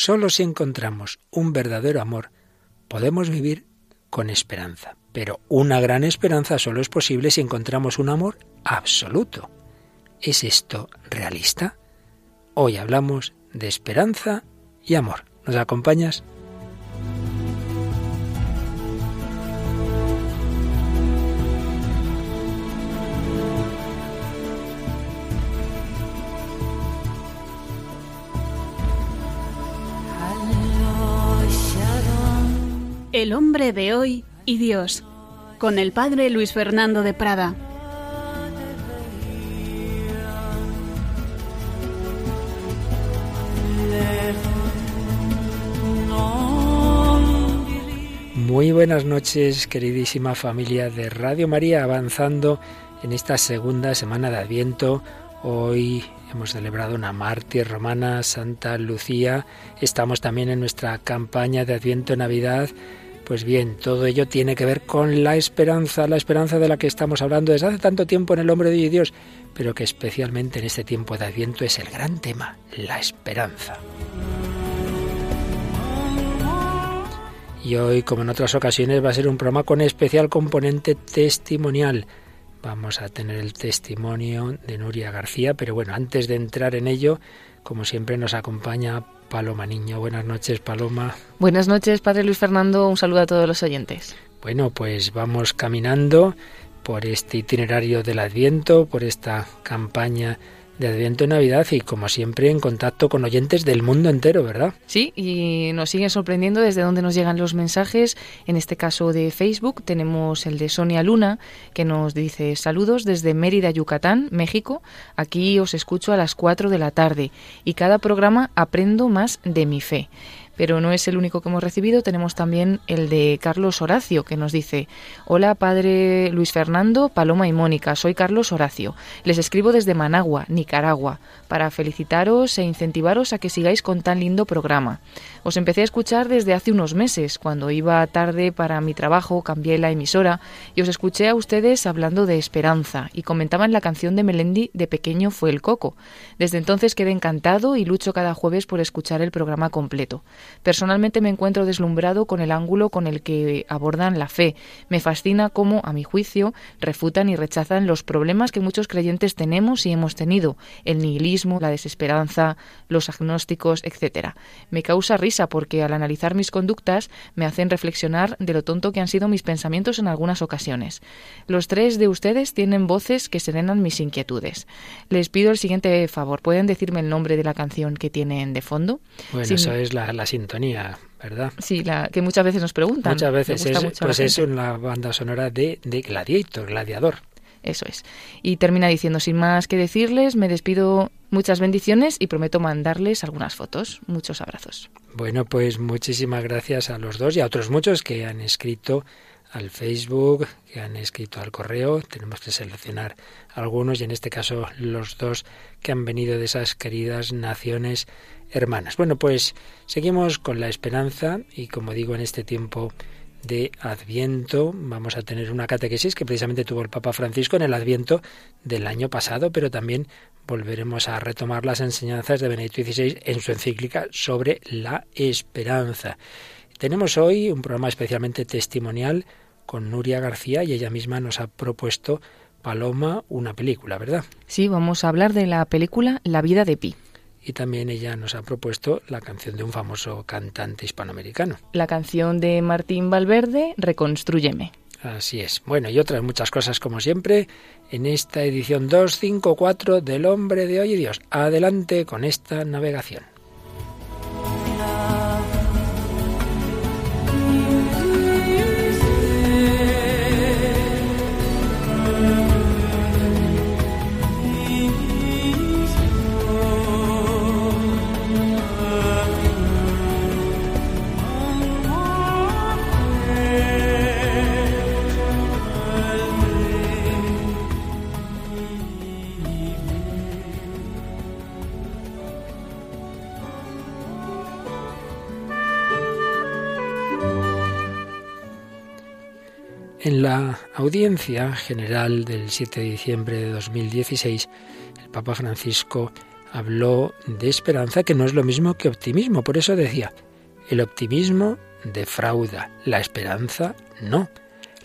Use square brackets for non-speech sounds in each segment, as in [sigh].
Solo si encontramos un verdadero amor, podemos vivir con esperanza. Pero una gran esperanza solo es posible si encontramos un amor absoluto. ¿Es esto realista? Hoy hablamos de esperanza y amor. ¿Nos acompañas? El hombre de hoy y Dios, con el padre Luis Fernando de Prada. Muy buenas noches, queridísima familia de Radio María, avanzando en esta segunda semana de Adviento. Hoy hemos celebrado una mártir romana, Santa Lucía. Estamos también en nuestra campaña de Adviento Navidad pues bien, todo ello tiene que ver con la esperanza, la esperanza de la que estamos hablando desde hace tanto tiempo en el hombre de Dios, pero que especialmente en este tiempo de Adviento es el gran tema, la esperanza. Y hoy, como en otras ocasiones, va a ser un programa con especial componente testimonial. Vamos a tener el testimonio de Nuria García, pero bueno, antes de entrar en ello, como siempre nos acompaña Paloma Niño. Buenas noches, Paloma. Buenas noches, Padre Luis Fernando. Un saludo a todos los oyentes. Bueno, pues vamos caminando por este itinerario del Adviento, por esta campaña de Adviento y Navidad y como siempre en contacto con oyentes del mundo entero, ¿verdad? Sí, y nos siguen sorprendiendo desde dónde nos llegan los mensajes. En este caso de Facebook tenemos el de Sonia Luna que nos dice saludos desde Mérida, Yucatán, México. Aquí os escucho a las 4 de la tarde y cada programa aprendo más de mi fe. Pero no es el único que hemos recibido, tenemos también el de Carlos Horacio, que nos dice, Hola Padre Luis Fernando, Paloma y Mónica, soy Carlos Horacio. Les escribo desde Managua, Nicaragua, para felicitaros e incentivaros a que sigáis con tan lindo programa. Os empecé a escuchar desde hace unos meses, cuando iba tarde para mi trabajo, cambié la emisora y os escuché a ustedes hablando de esperanza y comentaban la canción de Melendi de pequeño fue el coco. Desde entonces quedé encantado y lucho cada jueves por escuchar el programa completo. Personalmente me encuentro deslumbrado con el ángulo con el que abordan la fe. Me fascina cómo, a mi juicio, refutan y rechazan los problemas que muchos creyentes tenemos y hemos tenido, el nihilismo, la desesperanza, los agnósticos, etc. Me causa risa porque al analizar mis conductas me hacen reflexionar de lo tonto que han sido mis pensamientos en algunas ocasiones. Los tres de ustedes tienen voces que serenan mis inquietudes. Les pido el siguiente favor. ¿Pueden decirme el nombre de la canción que tienen de fondo? Bueno, eso es la, la sintonía, ¿verdad? Sí, la que muchas veces nos preguntan. Muchas veces es, pues es la banda sonora de, de Gladiator, Gladiador. Eso es. Y termina diciendo, sin más que decirles, me despido muchas bendiciones y prometo mandarles algunas fotos. Muchos abrazos. Bueno, pues muchísimas gracias a los dos y a otros muchos que han escrito al Facebook, que han escrito al correo. Tenemos que seleccionar algunos y en este caso los dos que han venido de esas queridas naciones hermanas. Bueno, pues seguimos con la esperanza y como digo en este tiempo de Adviento vamos a tener una catequesis que precisamente tuvo el Papa Francisco en el Adviento del año pasado, pero también volveremos a retomar las enseñanzas de Benedicto XVI en su encíclica sobre la esperanza. Tenemos hoy un programa especialmente testimonial con Nuria García y ella misma nos ha propuesto Paloma una película, ¿verdad? Sí, vamos a hablar de la película La vida de Pi y también ella nos ha propuesto la canción de un famoso cantante hispanoamericano. La canción de Martín Valverde, Reconstrúyeme. Así es. Bueno, y otras muchas cosas como siempre en esta edición 254 del Hombre de Hoy y Dios. Adelante con esta navegación. En la audiencia general del 7 de diciembre de 2016, el Papa Francisco habló de esperanza que no es lo mismo que optimismo. Por eso decía, el optimismo defrauda, la esperanza no.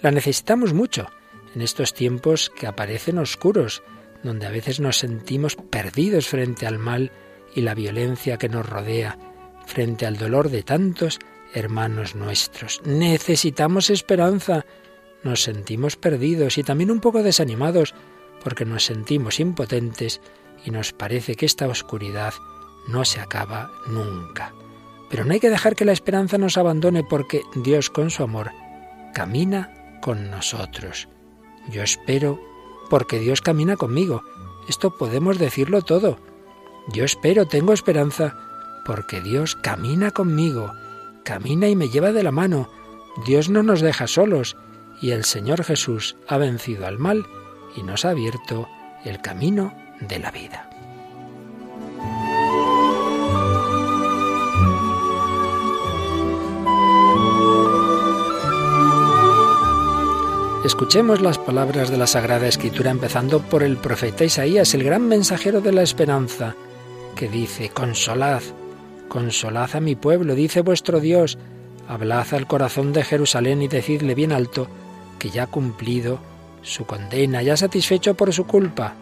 La necesitamos mucho en estos tiempos que aparecen oscuros, donde a veces nos sentimos perdidos frente al mal y la violencia que nos rodea, frente al dolor de tantos hermanos nuestros. Necesitamos esperanza. Nos sentimos perdidos y también un poco desanimados porque nos sentimos impotentes y nos parece que esta oscuridad no se acaba nunca. Pero no hay que dejar que la esperanza nos abandone porque Dios con su amor camina con nosotros. Yo espero porque Dios camina conmigo. Esto podemos decirlo todo. Yo espero, tengo esperanza, porque Dios camina conmigo, camina y me lleva de la mano. Dios no nos deja solos y el Señor Jesús ha vencido al mal y nos ha abierto el camino de la vida. Escuchemos las palabras de la Sagrada Escritura empezando por el profeta Isaías, el gran mensajero de la esperanza, que dice, Consolad, consolad a mi pueblo, dice vuestro Dios, hablad al corazón de Jerusalén y decidle bien alto que ya ha cumplido su condena, ya satisfecho por su culpa.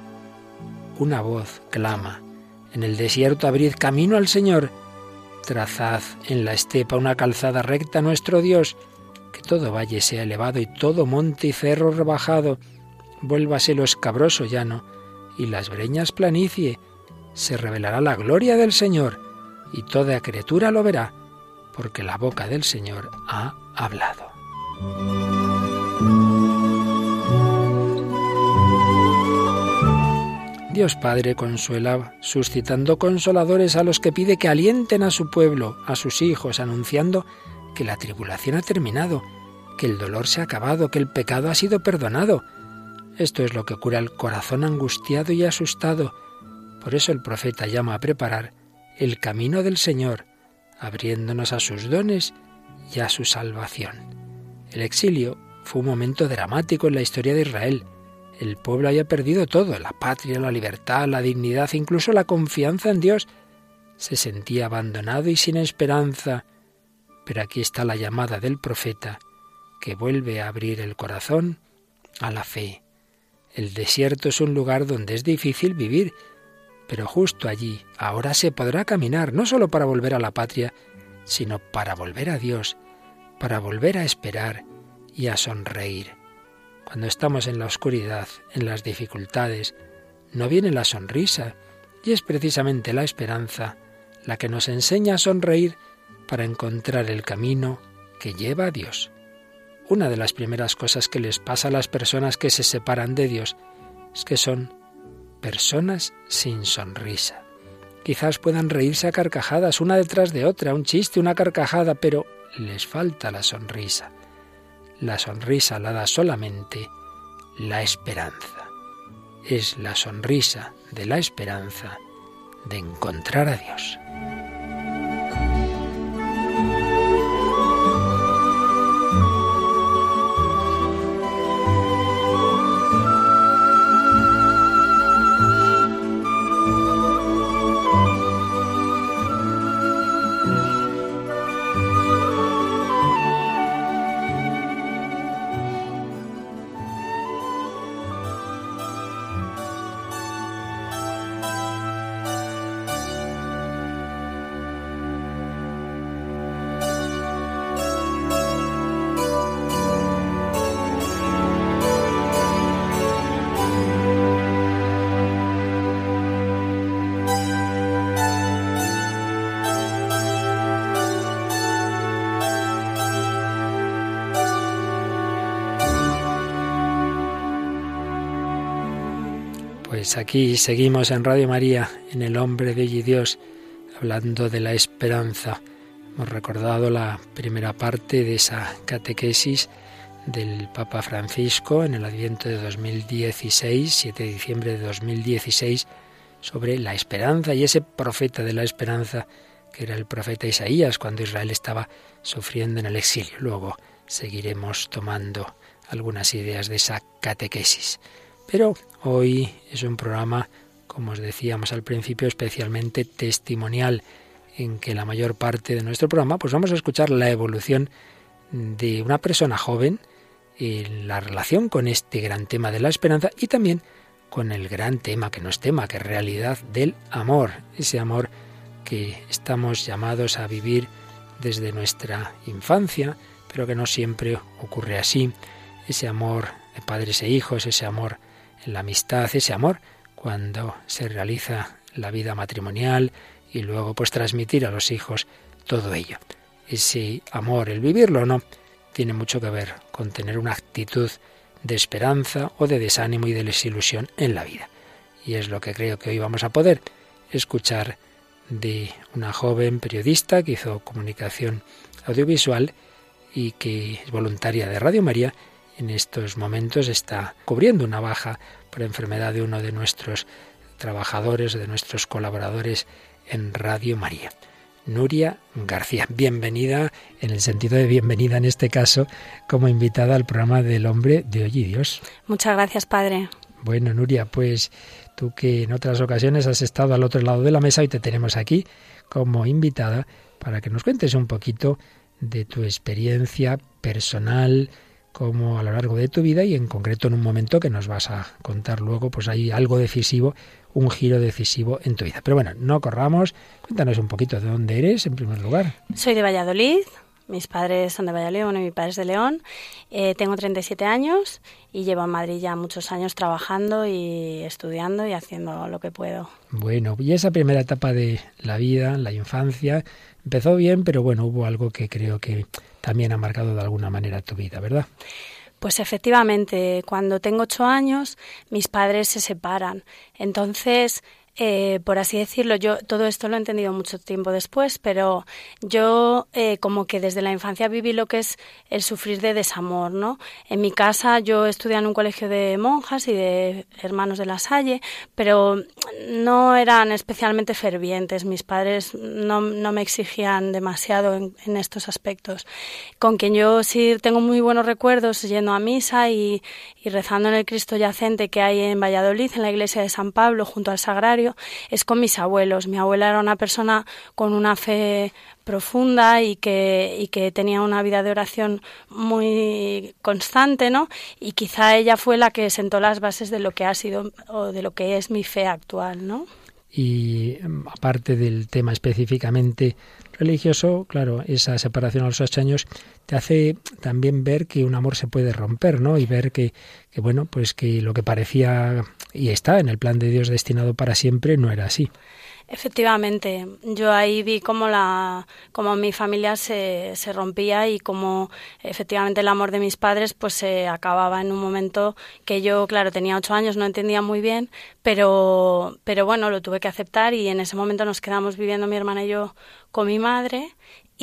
Una voz clama, en el desierto abrid camino al Señor, trazad en la estepa una calzada recta a nuestro Dios, que todo valle sea elevado y todo monte y cerro rebajado, vuélvase lo escabroso llano y las breñas planicie, se revelará la gloria del Señor y toda criatura lo verá, porque la boca del Señor ha hablado. Dios Padre consuela, suscitando consoladores a los que pide que alienten a su pueblo, a sus hijos, anunciando que la tribulación ha terminado, que el dolor se ha acabado, que el pecado ha sido perdonado. Esto es lo que cura el corazón angustiado y asustado. Por eso el profeta llama a preparar el camino del Señor, abriéndonos a sus dones y a su salvación. El exilio fue un momento dramático en la historia de Israel. El pueblo había perdido todo, la patria, la libertad, la dignidad, incluso la confianza en Dios. Se sentía abandonado y sin esperanza. Pero aquí está la llamada del profeta, que vuelve a abrir el corazón a la fe. El desierto es un lugar donde es difícil vivir, pero justo allí ahora se podrá caminar, no solo para volver a la patria, sino para volver a Dios, para volver a esperar y a sonreír. Cuando estamos en la oscuridad, en las dificultades, no viene la sonrisa, y es precisamente la esperanza la que nos enseña a sonreír para encontrar el camino que lleva a Dios. Una de las primeras cosas que les pasa a las personas que se separan de Dios es que son personas sin sonrisa. Quizás puedan reírse a carcajadas una detrás de otra, un chiste, una carcajada, pero les falta la sonrisa. La sonrisa la da solamente la esperanza. Es la sonrisa de la esperanza de encontrar a Dios. Pues aquí seguimos en Radio María, en el hombre de Dios, hablando de la esperanza. Hemos recordado la primera parte de esa catequesis del Papa Francisco en el Adviento de 2016, 7 de diciembre de 2016, sobre la esperanza y ese profeta de la esperanza que era el profeta Isaías cuando Israel estaba sufriendo en el exilio. Luego seguiremos tomando algunas ideas de esa catequesis. Pero hoy es un programa como os decíamos al principio, especialmente testimonial, en que la mayor parte de nuestro programa, pues vamos a escuchar la evolución de una persona joven en la relación con este gran tema de la esperanza y también con el gran tema, que no es tema, que es realidad del amor, ese amor que estamos llamados a vivir desde nuestra infancia, pero que no siempre ocurre así, ese amor de padres e hijos, ese amor la amistad, ese amor cuando se realiza la vida matrimonial y luego pues transmitir a los hijos todo ello. Ese amor, el vivirlo o no, tiene mucho que ver con tener una actitud de esperanza o de desánimo y de desilusión en la vida. Y es lo que creo que hoy vamos a poder escuchar de una joven periodista que hizo comunicación audiovisual y que es voluntaria de Radio María. En estos momentos está cubriendo una baja por enfermedad de uno de nuestros trabajadores, de nuestros colaboradores en Radio María. Nuria García, bienvenida en el sentido de bienvenida en este caso como invitada al programa del hombre de hoy y Dios. Muchas gracias, padre. Bueno, Nuria, pues tú que en otras ocasiones has estado al otro lado de la mesa y te tenemos aquí como invitada para que nos cuentes un poquito de tu experiencia personal, como a lo largo de tu vida y en concreto en un momento que nos vas a contar luego, pues hay algo decisivo, un giro decisivo en tu vida. Pero bueno, no corramos, cuéntanos un poquito de dónde eres en primer lugar. Soy de Valladolid, mis padres son de Valladolid, y mi padre es de León. Eh, tengo 37 años y llevo en Madrid ya muchos años trabajando y estudiando y haciendo lo que puedo. Bueno, y esa primera etapa de la vida, la infancia, empezó bien, pero bueno, hubo algo que creo que también ha marcado de alguna manera tu vida, ¿verdad? Pues efectivamente, cuando tengo ocho años, mis padres se separan. Entonces, eh, por así decirlo, yo todo esto lo he entendido mucho tiempo después, pero yo eh, como que desde la infancia viví lo que es el sufrir de desamor, ¿no? En mi casa yo estudié en un colegio de monjas y de hermanos de la Salle, pero no eran especialmente fervientes. Mis padres no, no me exigían demasiado en, estos aspectos. Con quien yo sí tengo muy buenos recuerdos yendo a misa y, y rezando en el Cristo yacente que hay en Valladolid, en la iglesia de San Pablo, junto al Sagrario es con mis abuelos. Mi abuela era una persona con una fe profunda y que, y que tenía una vida de oración muy constante, ¿no? Y quizá ella fue la que sentó las bases de lo que ha sido o de lo que es mi fe actual, ¿no? Y em, aparte del tema específicamente religioso, claro, esa separación a los ocho años te hace también ver que un amor se puede romper, ¿no? Y ver que, que, bueno, pues que lo que parecía y está en el plan de Dios destinado para siempre no era así. Efectivamente, yo ahí vi cómo, la, cómo mi familia se, se rompía y cómo efectivamente el amor de mis padres pues se acababa en un momento que yo, claro, tenía ocho años, no entendía muy bien, pero, pero bueno, lo tuve que aceptar y en ese momento nos quedamos viviendo mi hermana y yo con mi madre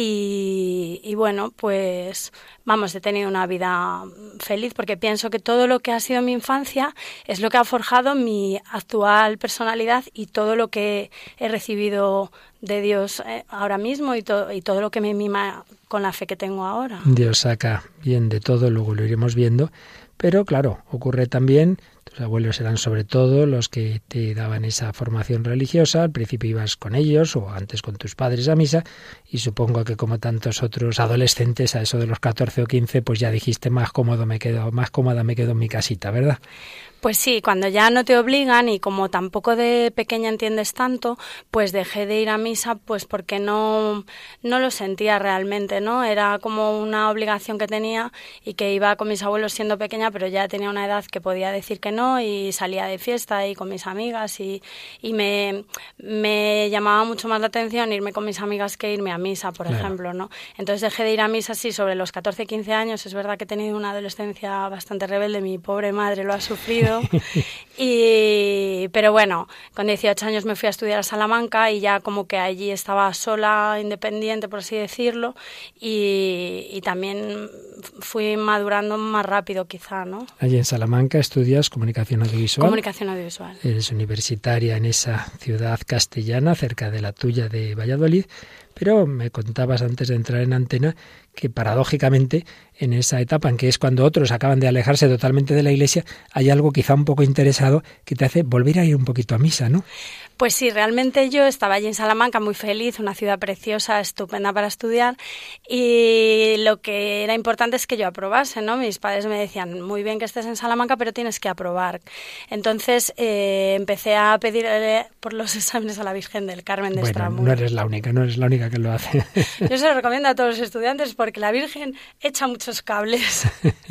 y, bueno, pues vamos, he tenido una vida feliz porque pienso que todo lo que ha sido mi infancia es lo que ha forjado mi actual personalidad y todo lo que he recibido de Dios eh, ahora mismo y, y todo lo que me mima con la fe que tengo ahora. Dios saca bien de todo, luego lo iremos viendo, pero claro, ocurre también tus abuelos eran sobre todo los que te daban esa formación religiosa. Al principio ibas con ellos o antes con tus padres a misa y supongo que como tantos otros adolescentes a eso de los 14 o 15 pues ya dijiste más cómodo me quedo, más cómoda me quedo en mi casita, ¿verdad? Pues sí, cuando ya no te obligan y como tampoco de pequeña entiendes tanto, pues dejé de ir a misa pues porque no, no lo sentía realmente, ¿no? Era como una obligación que tenía y que iba con mis abuelos siendo pequeña, pero ya tenía una edad que podía decir que no y salía de fiesta y con mis amigas y, y me, me llamaba mucho más la atención irme con mis amigas que irme a misa, por ejemplo, ¿no? Entonces dejé de ir a misa, sí, sobre los 14, 15 años. Es verdad que he tenido una adolescencia bastante rebelde, mi pobre madre lo ha sufrido [laughs] y, pero bueno, con 18 años me fui a estudiar a Salamanca y ya como que allí estaba sola, independiente, por así decirlo, y, también fui madurando más rápido quizá, ¿no? Allí en Salamanca estudias comunicación audiovisual. Comunicación audiovisual. Eres universitaria en esa ciudad castellana, cerca de la tuya de Valladolid. Pero me contabas antes de entrar en antena que paradójicamente en esa etapa en que es cuando otros acaban de alejarse totalmente de la iglesia, hay algo quizá un poco interesado que te hace volver a ir un poquito a misa, ¿no? Pues sí, realmente yo estaba allí en Salamanca muy feliz, una ciudad preciosa, estupenda para estudiar y lo que era importante es que yo aprobase, ¿no? Mis padres me decían, muy bien que estés en Salamanca, pero tienes que aprobar. Entonces eh, empecé a pedir por los [laughs] exámenes a la Virgen del Carmen de bueno, No eres la única, no eres la única que lo hace. [laughs] Yo se lo recomiendo a todos los estudiantes porque la Virgen echa muchos cables.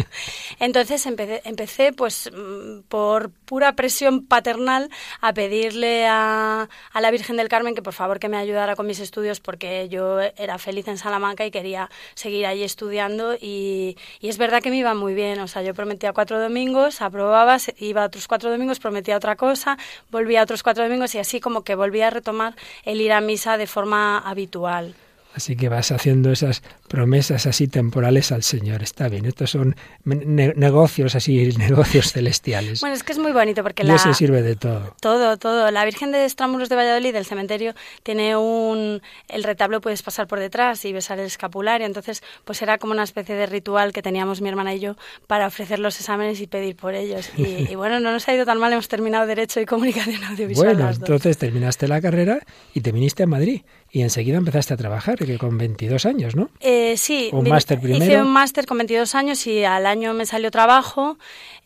[laughs] Entonces empecé, empecé pues mm, por pura presión paternal a pedirle a a, la Virgen del Carmen que por favor que me ayudara con mis estudios porque yo era feliz en Salamanca y quería seguir allí estudiando y, y es verdad que me iba muy bien, o sea, yo prometía cuatro domingos, aprobaba, iba otros cuatro domingos, prometía otra cosa, volvía otros cuatro domingos y así como que volvía a retomar el ir a misa de forma habitual. Así que vas haciendo esas promesas así temporales al Señor. Está bien, estos son negocios así, [laughs] negocios celestiales. Bueno, es que es muy bonito porque Dios se sirve de todo. Todo, todo. La Virgen de Estramuros de Valladolid, del cementerio, tiene un... El retablo puedes pasar por detrás y besar el escapulario. Entonces, pues era como una especie de ritual que teníamos mi hermana y yo para ofrecer los exámenes y pedir por ellos. Y, [laughs] bueno, no nos ha ido tan mal, hemos terminado Derecho y Comunicación [laughs] Audiovisual. Bueno, entonces terminaste la carrera y te viniste a Madrid y enseguida empezaste a trabajar, que con 22 años, ¿no? Eh, sí, un máster primero. Hice un máster con 22 años y al año me salió trabajo.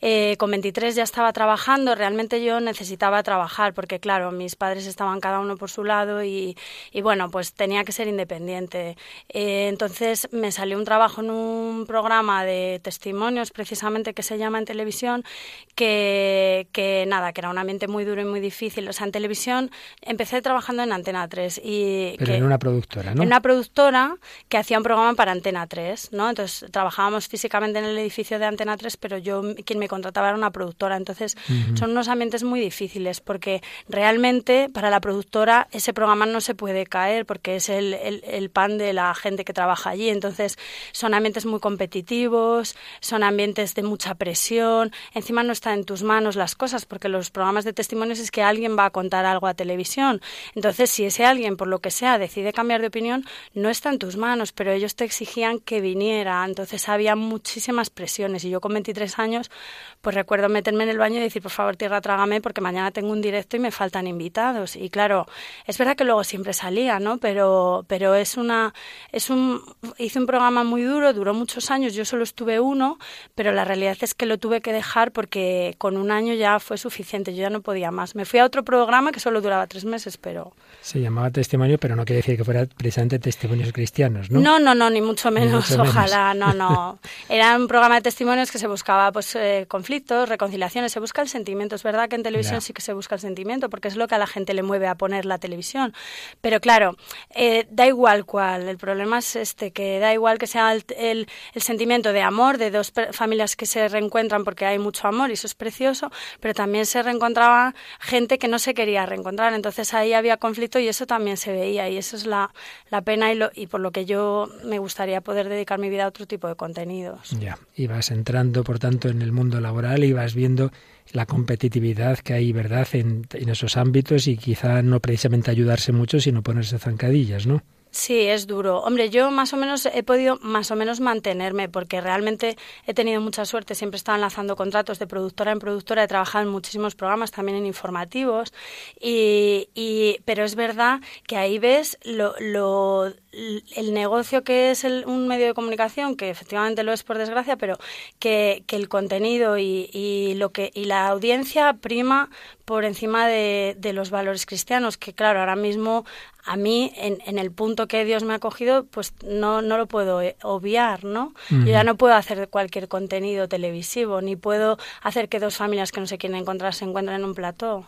Eh, con 23 ya estaba trabajando. Realmente yo necesitaba trabajar porque, claro, mis padres estaban cada uno por su lado y, y bueno, pues tenía que ser independiente. Eh, entonces me salió un trabajo en un programa de testimonios, precisamente, que se llama en televisión, que, que nada, que era un ambiente muy duro y muy difícil. O sea, en televisión empecé trabajando en Antena 3 y pero en una productora, ¿no? En una productora que hacía un programa para Antena 3, ¿no? Entonces trabajábamos físicamente en el edificio de Antena 3, pero yo quien me contrataba era una productora. Entonces son unos ambientes muy difíciles porque realmente para la productora ese programa no se puede caer porque es el, el, pan de la gente que trabaja allí. Entonces son ambientes muy competitivos, son ambientes de mucha presión. Encima no está en tus manos las cosas porque los programas de testimonios es que alguien va a contar algo a televisión. Entonces si ese alguien por lo que sea decide cambiar de opinión, no está en tus manos, pero ellos te exigían que viniera. Entonces había muchísimas presiones y yo con 23 años, pues recuerdo meterme en el baño y decir, por favor, tierra, trágame porque mañana tengo un directo y me faltan invitados. Y claro, es verdad que luego siempre salía, ¿no? Pero, pero es una, es un, hice un programa muy duro, duró muchos años, yo solo estuve uno, pero la realidad es que lo tuve que dejar porque con un año ya fue suficiente, yo ya no podía más. Me fui a otro programa que solo duraba tres meses, pero... Se llamaba Testimonio, pero no quiere decir que fuera precisamente testimonios cristianos, ¿no? No, no, no, ni mucho menos, ojalá, no, no. [laughs] Era un programa de testimonios que se buscaba pues eh, conflictos, reconciliaciones, se busca el sentimiento. Es verdad que en televisión sí que se busca el sentimiento, porque es lo que a la gente le mueve a poner la televisión. Pero claro, eh, da igual cuál. El problema es este, que da igual que sea el, el, sentimiento de amor de dos familias que se reencuentran porque hay mucho amor y eso es precioso, pero también se reencontraba gente que no se quería reencontrar. Entonces ahí había conflicto y eso también se veía y eso es la, la pena y, lo, y por lo que yo me gustaría poder dedicar mi vida a otro tipo de contenidos. Ya, ibas entrando, por tanto, en el mundo laboral y vas viendo la competitividad que hay, ¿verdad?, en, en esos ámbitos y quizá no precisamente ayudarse mucho, sino ponerse zancadillas, ¿no? Sí, es duro. Hombre, yo más o menos he podido más o menos mantenerme porque realmente he tenido mucha suerte. Siempre estaba enlazando contratos de productora en productora. He trabajado en muchísimos programas, también en informativos. Y, y pero es verdad que ahí ves lo, lo el negocio que es un medio de comunicación, que efectivamente lo es por desgracia, pero que, que el contenido y, y, lo que, y la audiencia prima por encima de, de, los valores cristianos, que claro, ahora mismo a mí en, en, el punto que Dios me ha cogido, pues no, no lo puedo eh, obviar, ¿no? Yo ya no puedo hacer cualquier contenido televisivo, ni puedo hacer que dos familias que no se quieren encontrar se encuentren en un plató.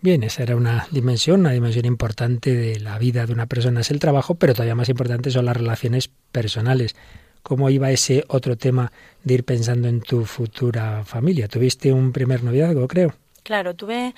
Bien, esa era una dimensión, una dimensión importante de la vida de una persona es el trabajo, pero todavía más importante son las relaciones personales. ¿Cómo iba ese otro tema de ir pensando en tu futura familia? ¿Tuviste un primer noviazgo, creo? Claro, tuve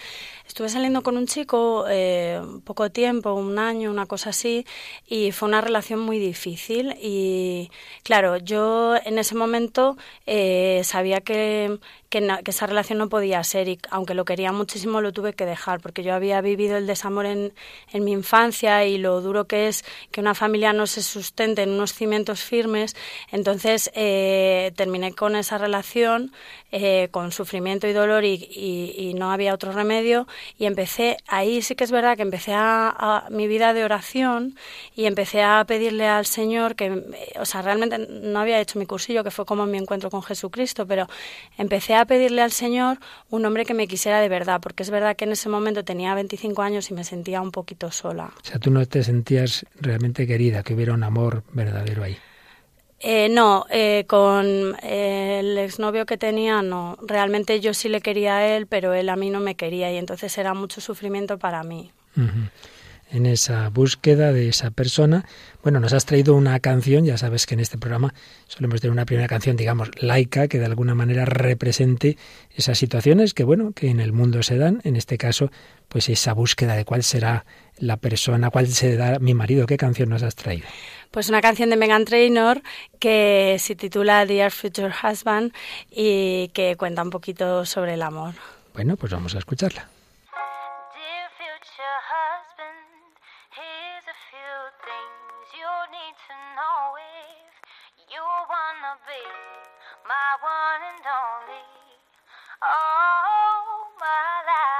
estuve saliendo con un chico eh, poco tiempo, un año, una cosa así, y fue una relación muy difícil. Y claro, yo en ese momento eh, sabía que, que, esa relación no podía ser y aunque lo quería muchísimo lo tuve que dejar porque yo había vivido el desamor en, en mi infancia y lo duro que es que una familia no se sustente en unos cimientos firmes. Entonces eh, terminé con esa relación eh, con sufrimiento y dolor y, y, no había otro remedio y empecé, ahí sí que es verdad que empecé a, mi vida de oración y empecé a pedirle al Señor que, o sea, realmente no había hecho mi cursillo, que fue como mi encuentro con Jesucristo, pero empecé a pedirle al Señor un hombre que me quisiera de verdad, porque es verdad que en ese momento tenía 25 años y me sentía un poquito sola. O sea, tú no te sentías realmente querida, que hubiera un amor verdadero ahí. Eh, no, eh, con el exnovio que tenía, no. Realmente yo sí le quería a él, pero él a mí no me quería y entonces era mucho sufrimiento para mí. En esa búsqueda de esa persona, bueno, nos has traído una canción, ya sabes que en este programa solemos tener una primera canción, digamos, laica, que de alguna manera represente esas situaciones que, bueno, que en el mundo se dan, en este caso, pues esa búsqueda de cuál será la persona, cuál será mi marido, ¿qué canción nos has traído? pues una canción de Megan Trainor que se titula Dear Future Husband y que cuenta un poquito sobre el amor. Bueno, pues vamos a escucharla. to know if you wanna be my one and only. Oh, my life.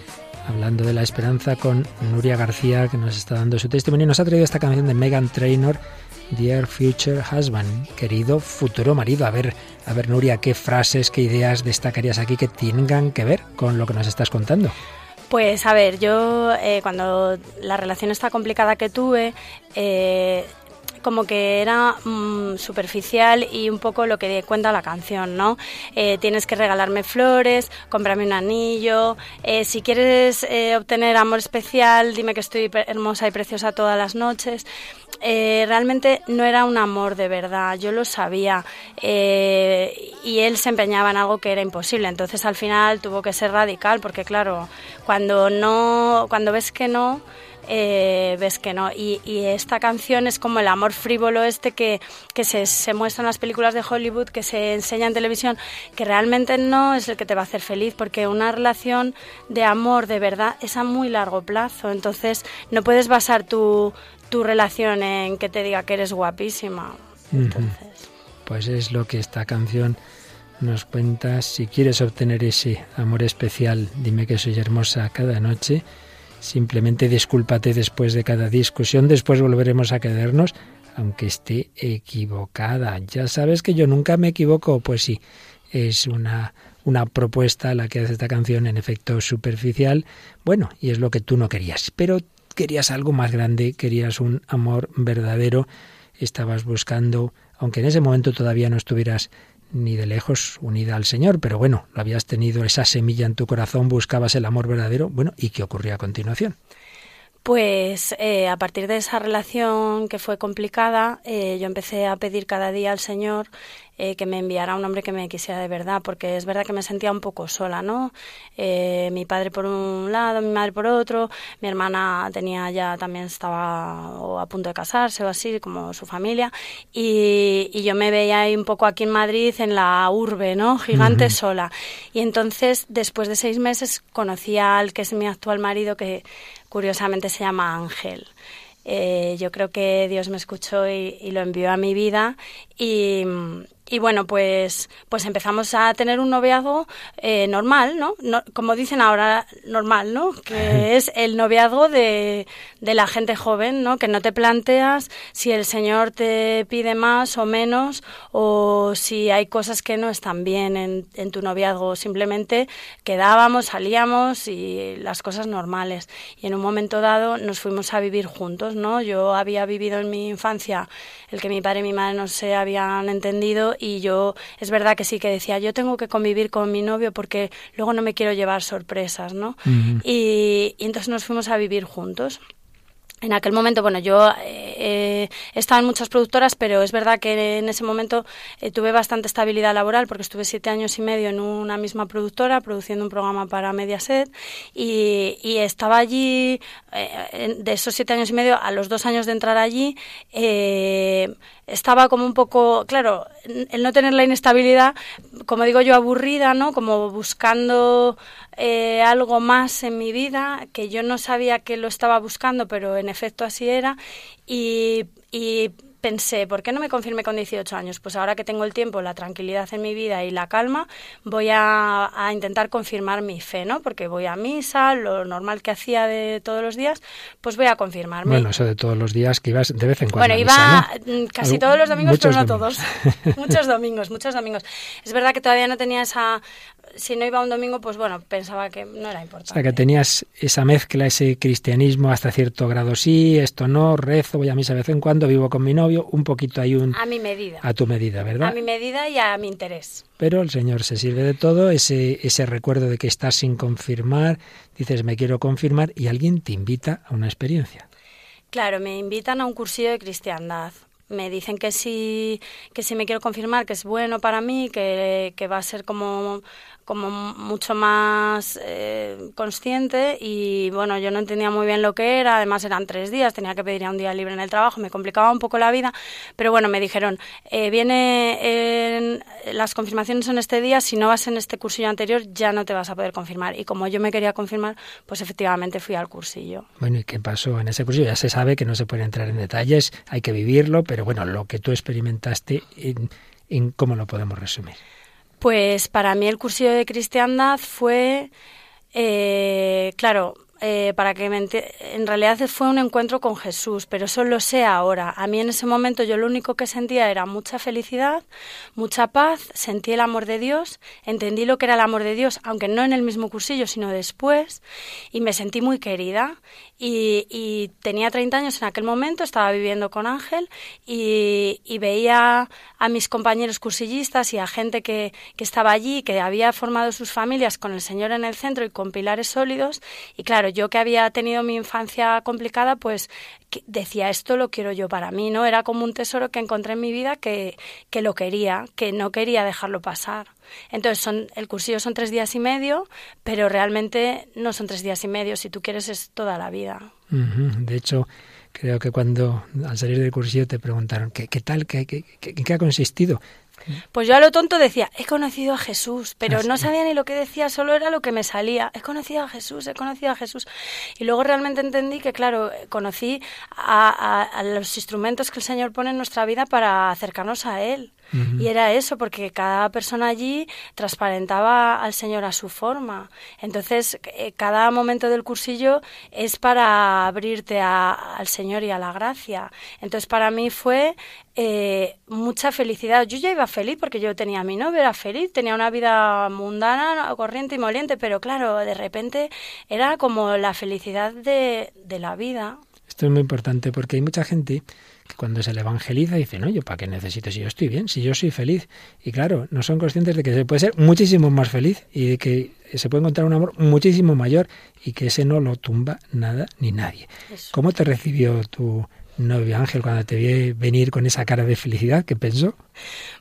hablando de la esperanza con Nuria García, que nos está dando su testimonio. Nos ha traído esta canción de Megan Trainor, Dear Future Husband, querido futuro marido. A ver, a ver, Nuria, ¿qué frases, qué ideas destacarías aquí que tengan que ver con lo que nos estás contando? Pues a ver, yo eh, cuando la relación está complicada que tuve, eh, como que era mm, superficial y un poco lo que cuenta la canción, ¿no? Eh, tienes que regalarme flores, cómprame un anillo, eh, si quieres eh, obtener amor especial, dime que estoy hermosa y preciosa todas las noches. realmente no era un amor de verdad, yo lo sabía y él se empeñaba en algo que era imposible, entonces al final tuvo que ser radical porque claro, cuando no, cuando ves que no, eh, ves que no. Y, esta canción es como el amor frívolo este que, se, se, muestra en las películas de Hollywood, que se enseña en televisión, que realmente no es el que te va a hacer feliz, porque una relación de amor de verdad es a muy largo plazo. Entonces no puedes basar tu, tu relación en que te diga que eres guapísima. Pues es lo que esta canción nos cuenta. Si quieres obtener ese amor especial, dime que soy hermosa cada noche Simplemente discúlpate después de cada discusión, después volveremos a quedarnos, aunque esté equivocada. Ya sabes que yo nunca me equivoco, pues sí, es una, una propuesta la que hace esta canción en efecto superficial, bueno, y es lo que tú no querías, pero querías algo más grande, querías un amor verdadero, estabas buscando, aunque en ese momento todavía no estuvieras ni de lejos unida al Señor, pero bueno, lo habías tenido esa semilla en tu corazón, buscabas el amor verdadero, bueno, ¿y qué ocurría a continuación? Pues eh, a partir de esa relación que fue complicada, eh, yo empecé a pedir cada día al Señor eh, que me enviara un hombre que me quisiera de verdad, porque es verdad que me sentía un poco sola, ¿no? mi padre por un lado, mi madre por otro, mi hermana tenía ya también estaba a punto de casarse o así, como su familia, y, yo me veía ahí un poco aquí en Madrid, en la urbe, ¿no? Gigante sola. Y entonces, después de seis meses, conocí al que es mi actual marido, que curiosamente se llama Ángel. Eh, yo creo que Dios me escuchó y, lo envió a mi vida y, y bueno, pues, pues empezamos a tener un noviazgo eh, normal, ¿no? Como dicen ahora, normal, ¿no? Que [laughs] es el noviazgo de, de, la gente joven, ¿no? Que no te planteas si el Señor te pide más o menos o si hay cosas que no están bien en, en tu noviazgo. Simplemente quedábamos, salíamos y las cosas normales. Y en un momento dado nos fuimos a vivir juntos, ¿no? Yo había vivido en mi infancia el que mi padre y mi madre no se habían entendido y yo es verdad que sí que decía, yo tengo que convivir con mi novio porque luego no me quiero llevar sorpresas, ¿no? y, y entonces nos fuimos a vivir juntos. En aquel momento, bueno, yo eh, he estado en muchas productoras, pero es verdad que en ese momento eh, tuve bastante estabilidad laboral porque estuve siete años y medio en una misma productora produciendo un programa para Mediaset y, estaba allí, eh, de esos siete años y medio, a los dos años de entrar allí, estaba como un poco, claro, el no tener la inestabilidad, como digo yo, aburrida, ¿no? Como buscando eh, algo más en mi vida, que yo no sabía que lo estaba buscando, pero en efecto así era. Y, y pensé, ¿por qué no me confirmé con 18 años? Pues ahora que tengo el tiempo, la tranquilidad en mi vida y la calma, voy a, intentar confirmar mi fe, ¿no? Porque voy a misa, lo normal que hacía de todos los días, pues voy a confirmarme. Bueno, eso de todos los días que ibas de vez en cuando. Bueno, iba mm, casi todos los domingos, pero no todos. [laughs] muchos domingos, muchos domingos. Es verdad que todavía no tenía esa si no iba un domingo, pues bueno, pensaba que no era importante. O sea, que tenías esa mezcla, ese cristianismo hasta cierto grado sí, esto no, rezo, voy a misa de vez en cuando, vivo con mi novio, un poquito hay un... A mi medida. A tu medida, ¿verdad? A mi medida y a mi interés. Pero el Señor se sirve de todo, ese, ese recuerdo de que estás sin confirmar, dices me quiero confirmar y alguien te invita a una experiencia. Claro, me invitan a un cursillo de cristiandad me dicen que sí, que sí me quiero confirmar, que es bueno para mí, que, que va a ser como como mucho más eh, consciente y bueno, yo no entendía muy bien lo que era, además eran tres días, tenía que pedir un día libre en el trabajo, me complicaba un poco la vida, pero bueno, me dijeron, eh, viene las confirmaciones en este día, si no vas en este cursillo anterior ya no te vas a poder confirmar y como yo me quería confirmar, pues efectivamente fui al cursillo. Bueno, ¿y qué pasó en ese cursillo? Ya se sabe que no se puede entrar en detalles, hay que vivirlo, pero bueno, lo que tú experimentaste, ¿en, en cómo lo podemos resumir? Pues para mí el cursillo de cristiandad fue, eh, claro, eh, para que me en realidad fue un encuentro con Jesús, pero eso lo sé ahora. A mí en ese momento yo lo único que sentía era mucha felicidad, mucha paz, sentí el amor de Dios, entendí lo que era el amor de Dios, aunque no en el mismo cursillo, sino después, y me sentí muy querida. Y, tenía 30 años en aquel momento, estaba viviendo con Ángel y, veía a mis compañeros cursillistas y a gente que, que estaba allí, que había formado sus familias con el Señor en el centro y con pilares sólidos. Y claro, yo que había tenido mi infancia complicada, pues decía, esto lo quiero yo para mí, ¿no? Era como un tesoro que encontré en mi vida que, que lo quería, que no quería dejarlo pasar. Entonces, son, el cursillo son tres días y medio, pero realmente no son tres días y medio, si tú quieres es toda la vida. De hecho, creo que cuando al salir del cursillo te preguntaron, ¿qué, qué tal? ¿Qué, qué, qué ha consistido? Pues yo a lo tonto decía, he conocido a Jesús, pero ah, no sabía ni lo que decía, solo era lo que me salía. He conocido a Jesús, he conocido a Jesús. Y luego realmente entendí que, claro, conocí a los instrumentos que el Señor pone en nuestra vida para acercarnos a Él. Y era eso, porque cada persona allí transparentaba al Señor a su forma. Entonces, eh, cada momento del cursillo es para abrirte al Señor y a la gracia. Entonces, para mí fue eh, mucha felicidad. Yo ya iba feliz porque yo tenía a mi novio, era feliz, tenía una vida mundana, corriente y moliente, pero claro, de repente era como la felicidad de, de la vida. Esto es muy importante porque hay mucha gente cuando se le evangeliza dice, no, yo para qué necesito si yo estoy bien, si yo soy feliz. Y claro, no son conscientes de que se puede ser muchísimo más feliz y de que se puede encontrar un amor muchísimo mayor y que ese no lo tumba nada ni nadie. ¿Cómo te recibió tu novio Ángel cuando te vi venir con esa cara de felicidad? ¿Qué pensó?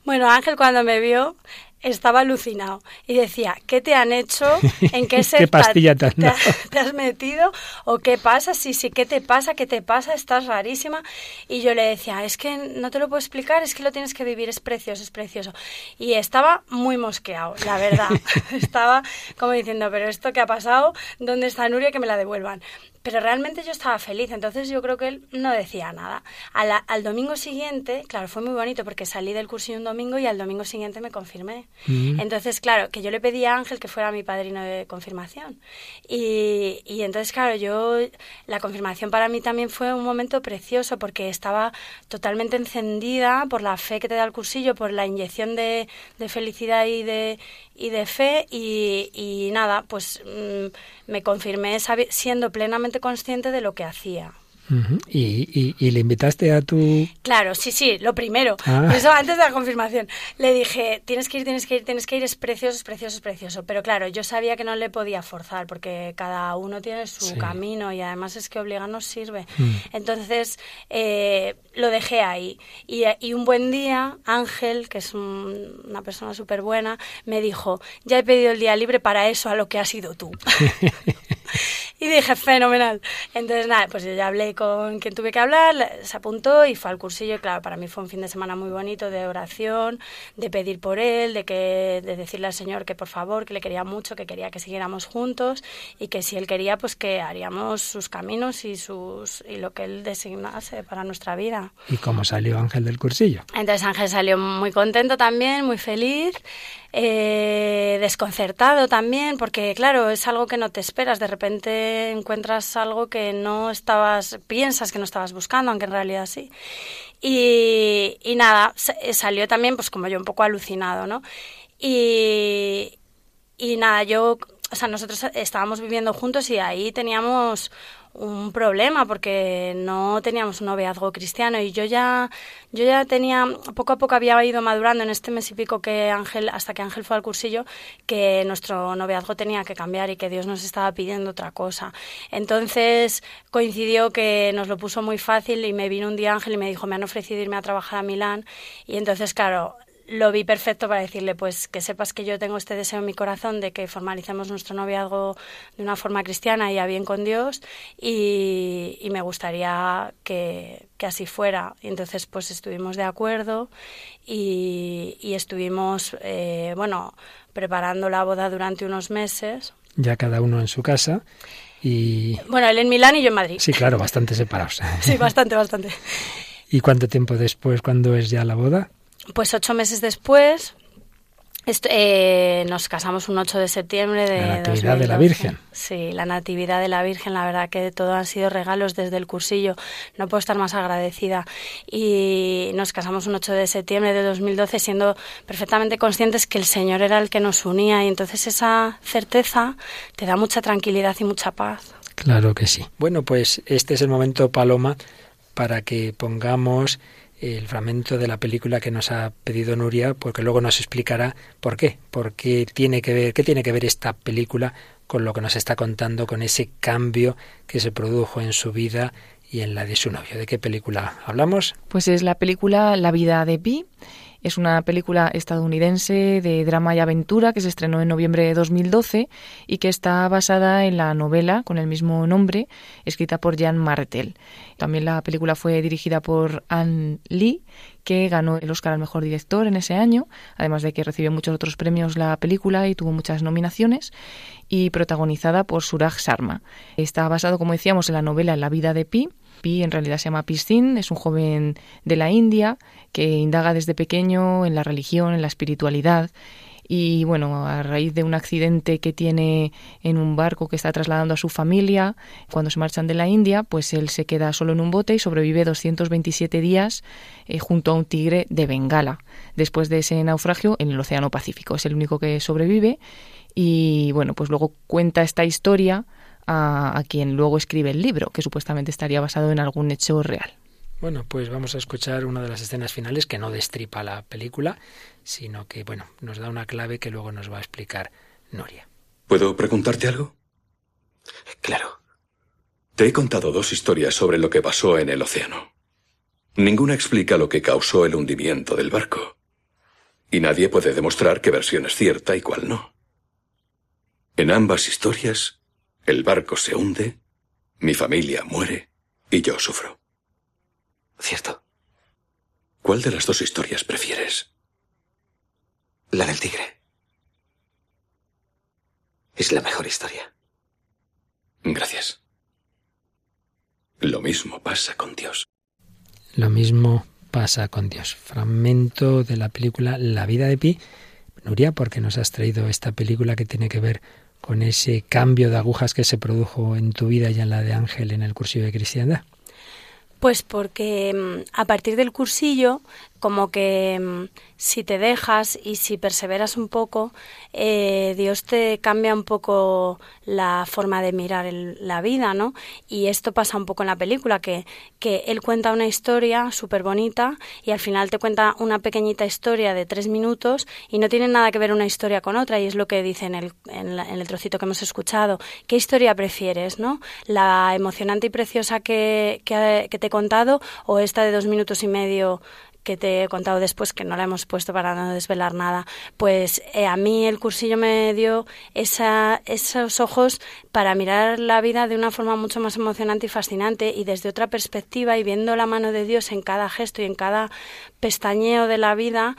Bueno, Ángel cuando me vio estaba alucinado y decía, ¿qué te han hecho? ¿En qué [laughs] ¿Qué pastilla te, [laughs] te, has metido? ¿O qué pasa? Sí, sí, ¿qué te pasa? ¿Qué te pasa? Estás rarísima. Y yo le decía, es que no te lo puedo explicar, es que lo tienes que vivir, es precioso, es precioso. Y estaba muy mosqueado, la verdad. [laughs] estaba como diciendo, pero esto qué ha pasado, ¿dónde está Nuria? Que me la devuelvan pero realmente yo estaba feliz, entonces yo creo que él no decía nada. Al, domingo siguiente, claro, fue muy bonito porque salí del cursillo un domingo y al domingo siguiente me confirmé. Mm. Entonces, claro, que yo le pedí a Ángel que fuera mi padrino de confirmación. Y, y entonces, claro, yo, la confirmación para mí también fue un momento precioso porque estaba totalmente encendida por la fe que te da el cursillo, por la inyección de, de felicidad y de, y de fe y, y nada, pues mm, me confirmé siendo plenamente consciente de lo que hacía. ¿Y, y, le invitaste a tu...? Claro, sí, sí, lo primero. Ah. Eso antes de la confirmación. Le dije, tienes que ir, tienes que ir, tienes que ir, es precioso, es precioso, es precioso. Pero claro, yo sabía que no le podía forzar porque cada uno tiene su camino y además es que obligar no sirve. Mm. Entonces, eh, lo dejé ahí. Y, y, un buen día, Ángel, que es una persona súper buena, me dijo, ya he pedido el día libre para eso, a lo que has sido tú. [laughs] [laughs] y dije, fenomenal. Entonces, nada, pues yo ya hablé con quien tuve que hablar, se apuntó y fue al cursillo. Y claro, para mí fue un fin de semana muy bonito de oración, de pedir por él, de, que, de decirle al Señor que por favor, que le quería mucho, que quería que siguiéramos juntos y que si él quería, pues que haríamos sus caminos y, sus, y lo que él designase para nuestra vida. ¿Y cómo salió Ángel del cursillo? Entonces Ángel salió muy contento también, muy feliz eh, desconcertado también, porque claro, es algo que no te esperas. De repente encuentras algo que no estabas, piensas que no estabas buscando, aunque en realidad sí. Y, y nada, eh, salió también, pues como yo, un poco alucinado, ¿no? Y, y nada, yo, o sea, nosotros estábamos viviendo juntos y ahí teníamos un problema porque no teníamos un noviazgo cristiano y yo ya yo ya tenía poco a poco había ido madurando en este mes y pico que Ángel hasta que Ángel fue al cursillo que nuestro noviazgo tenía que cambiar y que Dios nos estaba pidiendo otra cosa. Entonces coincidió que nos lo puso muy fácil y me vino un día Ángel y me dijo me han ofrecido irme a trabajar a Milán y entonces claro lo vi perfecto para decirle, pues que sepas que yo tengo este deseo en mi corazón de que formalicemos nuestro noviazgo de una forma cristiana y a bien con Dios y, me gustaría que, así fuera. Y entonces pues estuvimos de acuerdo y, estuvimos, eh, bueno, preparando la boda durante unos meses. Ya cada uno en su casa. Y... Bueno, él en Milán y yo en Madrid. Sí, claro, bastante separados. [laughs] sí, bastante, bastante. ¿Y cuánto tiempo después, cuándo es ya la boda? Pues ocho meses después eh, nos casamos un 8 de septiembre de la Natividad de la Virgen. Sí, la Natividad de la Virgen, la verdad que todo han sido regalos desde el cursillo. No puedo estar más agradecida. Y nos casamos un 8 de septiembre de 2012 siendo perfectamente conscientes que el Señor era el que nos unía y entonces esa certeza te da mucha tranquilidad y mucha paz. Claro que sí. Bueno, pues este es el momento, Paloma, para que pongamos el fragmento de la película que nos ha pedido Nuria, porque luego nos explicará por qué, porque tiene que ver, qué tiene que ver esta película con lo que nos está contando, con ese cambio que se produjo en su vida y en la de su novio. ¿De qué película hablamos? Pues es la película La vida de Pi es una película estadounidense de drama y aventura que se estrenó en noviembre de 2012 y que está basada en la novela con el mismo nombre, escrita por Jan Martel. También la película fue dirigida por Anne Lee, que ganó el Oscar al mejor director en ese año, además de que recibió muchos otros premios la película y tuvo muchas nominaciones, y protagonizada por Suraj Sharma. Está basado, como decíamos, en la novela La vida de Pi, En realidad se llama Piscin, es un joven de la India que indaga desde pequeño en la religión, en la espiritualidad y bueno, a raíz de un accidente que tiene en un barco que está trasladando a su familia cuando se marchan de la India, pues él se queda solo en un bote y sobrevive 227 días eh, junto a un tigre de Bengala. Después de ese naufragio en el Océano Pacífico, es el único que sobrevive y bueno, pues luego cuenta esta historia a, quien luego escribe el libro, que supuestamente estaría basado en algún hecho real. Bueno, pues vamos a escuchar una de las escenas finales que no destripa la película, sino que, bueno, nos da una clave que luego nos va a explicar Noria. ¿Puedo preguntarte algo? Claro. Te he contado dos historias sobre lo que pasó en el océano. Ninguna explica lo que causó el hundimiento del barco. Y nadie puede demostrar qué versión es cierta y cuál no. En ambas historias, el barco se hunde, mi familia muere y yo sufro. Cierto. ¿Cuál de las dos historias prefieres? La del tigre. Es la mejor historia. Gracias. Lo mismo pasa con Dios. Lo mismo pasa con Dios. Fragmento de la película La vida de Pi. Nuria, ¿por qué nos has traído esta película que tiene que ver con ese cambio de agujas que se produjo en tu vida y en la de Ángel en el cursillo de cristiandad? Pues porque mm, a partir del cursillo, como que mm, si te dejas y si perseveras un poco, eh, Dios te cambia un poco la forma de mirar la vida, ¿no? Y esto pasa un poco en la película, que, que Él cuenta una historia súper bonita y al final te cuenta una pequeñita historia de tres minutos y no tiene nada que ver una historia con otra y es lo que dice en el, en, el trocito que hemos escuchado. ¿Qué historia prefieres, no? ¿La emocionante y preciosa que, que, que te he contado o esta de dos minutos y medio que te he contado después, que no la hemos puesto para no desvelar nada, pues eh, a mí el cursillo me dio esa, esos ojos para mirar la vida de una forma mucho más emocionante y fascinante y desde otra perspectiva y viendo la mano de Dios en cada gesto y en cada pestañeo de la vida,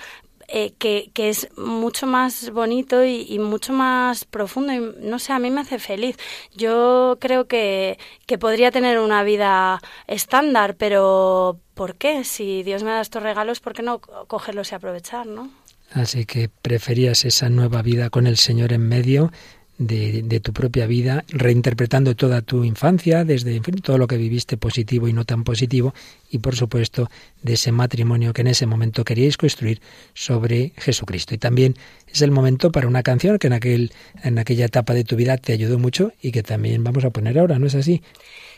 eh, que, que, es mucho más bonito y, mucho más profundo. Y no sé, a mí me hace feliz. Yo creo que, que podría tener una vida estándar, pero ¿por qué? Si Dios me da estos regalos, ¿por qué no cogerlos y aprovechar, no? Así que preferías esa nueva vida con el Señor en medio de, tu propia vida, reinterpretando toda tu infancia, desde todo lo que viviste positivo y no tan positivo, y por supuesto de ese matrimonio que en ese momento queríais construir sobre Jesucristo. Y también es el momento para una canción que en, aquel, en aquella etapa de tu vida te ayudó mucho y que también vamos a poner ahora, ¿no es así?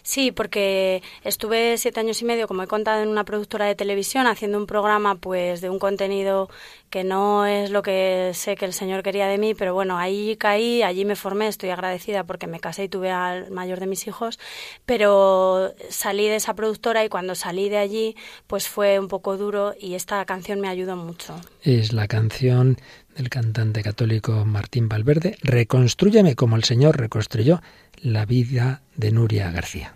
Sí, porque estuve siete años y medio, como he contado, en una productora de televisión haciendo un programa pues de un contenido que no es lo que sé que el Señor quería de mí, pero bueno, ahí caí, allí me formé, estoy agradecida porque me casé y tuve al mayor de mis hijos, pero salí de esa productora y cuando salí de allí pues fue un poco duro y esta canción me ayudó mucho. Es la canción del cantante católico Martín Valverde, Reconstrúyeme como el Señor reconstruyó la vida de Nuria García.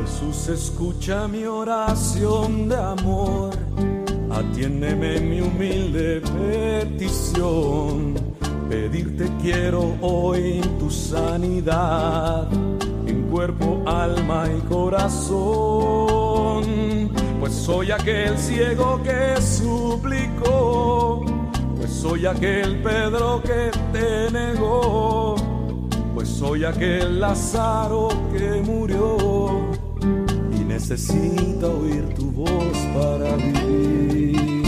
Jesús escucha mi oración de amor, atiéndeme mi humilde petición. Pedirte quiero hoy tu sanidad en cuerpo, alma y corazón pues soy aquel ciego que suplicó, pues soy aquel Pedro que te negó, pues soy aquel Lázaro que murió y necesita oír tu voz para vivir.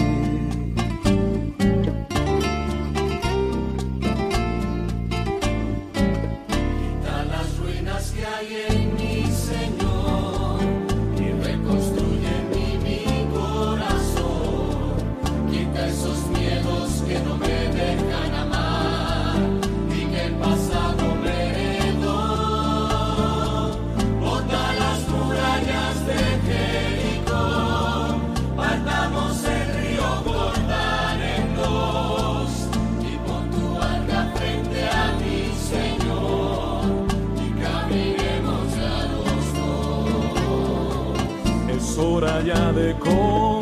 De construir,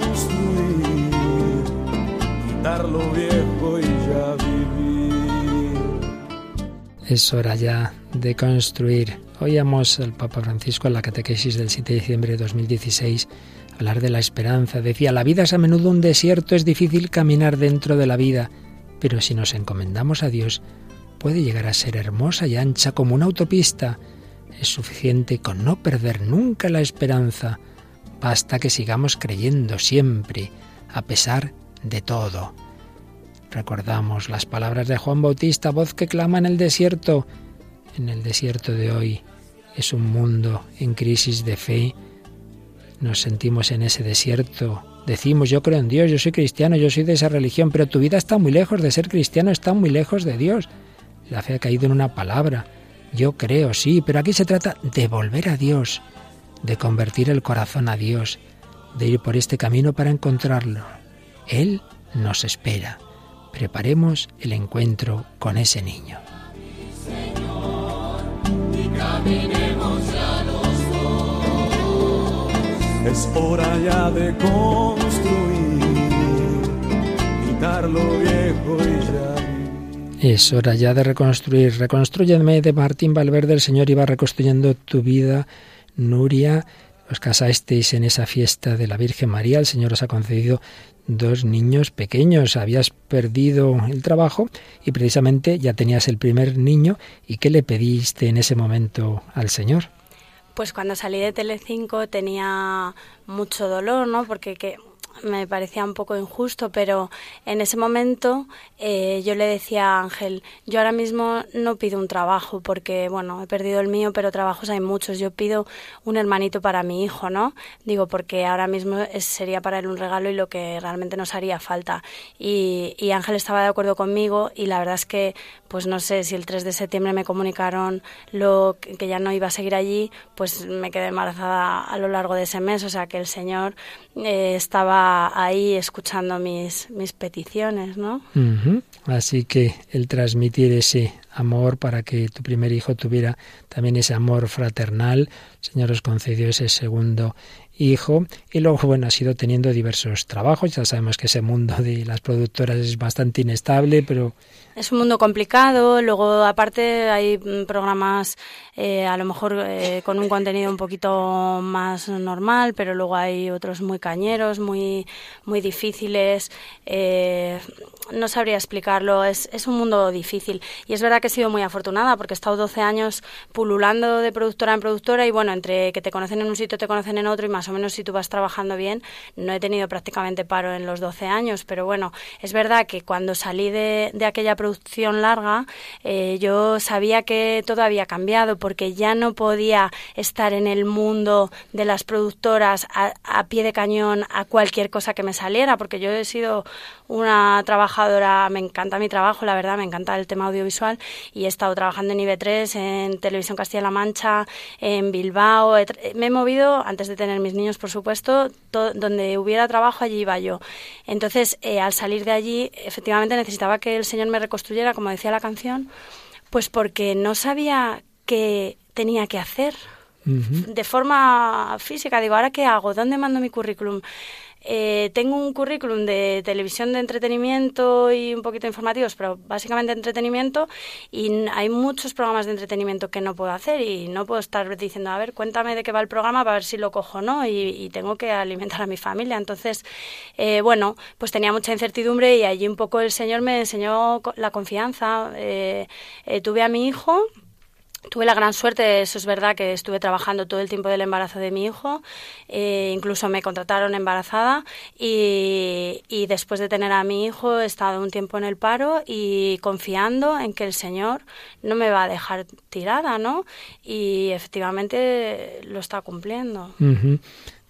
quitar lo viejo y ya vivir. Es hora ya de construir. Oíamos al Papa Francisco en la catequesis del 7 de diciembre de 2016 hablar de la esperanza. Decía, la vida es a menudo un desierto, es difícil caminar dentro de la vida, pero si nos encomendamos a Dios, puede llegar a ser hermosa y ancha como una autopista. Es suficiente con no perder nunca la esperanza Basta que sigamos creyendo siempre, a pesar de todo. Recordamos las palabras de Juan Bautista, voz que clama en el desierto. En el desierto de hoy es un mundo en crisis de fe. Nos sentimos en ese desierto decimos yo creo en Dios, yo soy cristiano, yo soy de esa religión, pero tu vida está muy lejos de ser cristiano, está muy lejos de Dios. La fe ha caído en una palabra. Yo creo, sí, pero aquí se trata de volver a Dios, de convertir el corazón a Dios, de ir por este camino para encontrarlo. Él nos espera. Preparemos el encuentro con ese niño. Es hora ya de construir, quitar lo viejo y ya. Es hora ya de reconstruir. Reconstruyeme de Martín Valverde. El Señor iba reconstruyendo tu vida, Nuria. Os casasteis en esa fiesta de la Virgen María. El Señor os ha concedido dos niños pequeños. Habías perdido el trabajo y precisamente ya tenías el primer niño. ¿Y qué le pediste en ese momento al Señor? Pues cuando salí de Telecinco tenía mucho dolor, ¿no? Porque que me parecía un poco injusto, pero en ese momento eh, yo le decía a Ángel, yo ahora mismo no pido un trabajo porque, bueno, he perdido el mío, pero trabajos hay muchos. Yo pido un hermanito para mi hijo, ¿no? Digo, porque ahora mismo sería para él un regalo y lo que realmente nos haría falta. Y, Ángel estaba de acuerdo conmigo y la verdad es que, pues no sé, si el 3 de septiembre me comunicaron lo que ya no iba a seguir allí, pues me quedé embarazada a lo largo de ese mes. O sea que el Señor eh, estaba ahí escuchando mis, mis peticiones, ¿no? Así que el transmitir ese amor para que tu primer hijo tuviera también ese amor fraternal, Señor os concedió ese segundo hijo y luego bueno ha sido teniendo diversos trabajos ya sabemos que ese mundo de las productoras es bastante inestable pero es un mundo complicado luego aparte hay programas eh, a lo mejor eh, con un contenido un poquito más normal pero luego hay otros muy cañeros muy muy difíciles eh, no sabría explicarlo es, es un mundo difícil. Y es verdad que he sido muy afortunada porque he estado 12 años pululando de productora en productora y bueno entre que te conocen en un sitio te conocen en otro y más o menos si tú vas trabajando bien, no he tenido prácticamente paro en los 12 años, pero bueno, es verdad que cuando salí de, aquella producción larga, eh, yo sabía que todo había cambiado porque ya no podía estar en el mundo de las productoras a, a pie de cañón a cualquier cosa que me saliera, porque yo he sido una trabajadora, me encanta mi trabajo, la verdad, me encanta el tema audiovisual y he estado trabajando en IB3, en Televisión Castilla-La Mancha, en Bilbao, me he movido antes de tener mis niños, por supuesto, donde hubiera trabajo, allí iba yo. Entonces, eh, al salir de allí, efectivamente necesitaba que el Señor me reconstruyera, como decía la canción, pues porque no sabía qué tenía que hacer. De forma física, digo, ¿ahora qué hago? ¿Dónde mando mi currículum? Eh, tengo un currículum de televisión de entretenimiento y un poquito informativos, pero básicamente entretenimiento y hay muchos programas de entretenimiento que no puedo hacer y no puedo estar diciendo, a ver, cuéntame de qué va el programa para ver si lo cojo o no y, tengo que alimentar a mi familia. Entonces, eh, bueno, pues tenía mucha incertidumbre y allí un poco el Señor me enseñó la confianza. Eh, tuve a mi hijo Tuve la gran suerte, eso es verdad, que estuve trabajando todo el tiempo del embarazo de mi hijo, eh, incluso me contrataron embarazada y, y, después de tener a mi hijo he estado un tiempo en el paro y confiando en que el Señor no me va a dejar tirada, ¿no? Y efectivamente lo está cumpliendo.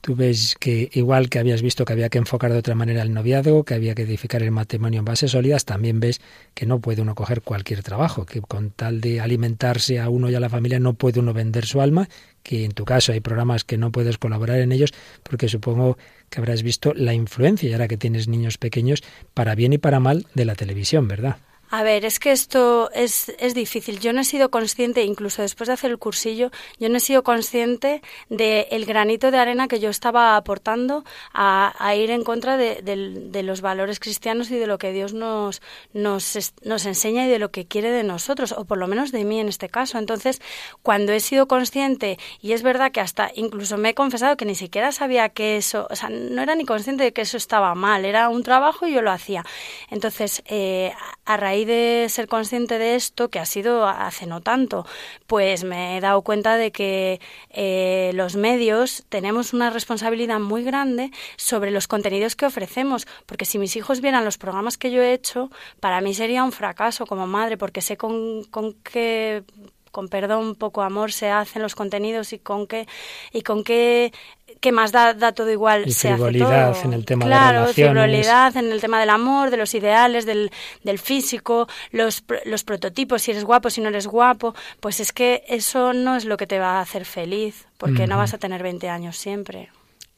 Tú ves que igual que habías visto que había que enfocar de otra manera el noviazgo, que había que edificar el matrimonio en bases sólidas, también ves que no puede uno coger cualquier trabajo, que con tal de alimentarse a uno y a la familia no puede uno vender su alma, que en tu caso hay programas que no puedes colaborar en ellos, porque supongo que habrás visto la influencia, y ahora que tienes niños pequeños, para bien y para mal, de la televisión, ¿verdad? A ver, es que esto es, es difícil. Yo no he sido consciente, incluso después de hacer el cursillo, yo no he sido consciente del el granito de arena que yo estaba aportando a, a ir en contra de, de, los valores cristianos y de lo que Dios nos, nos, nos enseña y de lo que quiere de nosotros, o por lo menos de mí en este caso. Entonces, cuando he sido consciente, y es verdad que hasta incluso me he confesado que ni siquiera sabía que eso, o sea, no era ni consciente de que eso estaba mal, era un trabajo y yo lo hacía. Entonces, eh, a raíz de ser consciente de esto, que ha sido hace no tanto, pues me he dado cuenta de que eh, los medios tenemos una responsabilidad muy grande sobre los contenidos que ofrecemos, porque si mis hijos vieran los programas que yo he hecho, para mí sería un fracaso como madre, porque sé con, con qué con perdón, poco amor se hacen los contenidos y con qué y con qué qué más da, da todo igual y se hace todo. en el tema claro, de frivolidad en el tema del amor, de los ideales, del, del físico, los, los prototipos, si eres guapo, si no eres guapo, pues es que eso no es lo que te va a hacer feliz, porque no vas a tener 20 años siempre.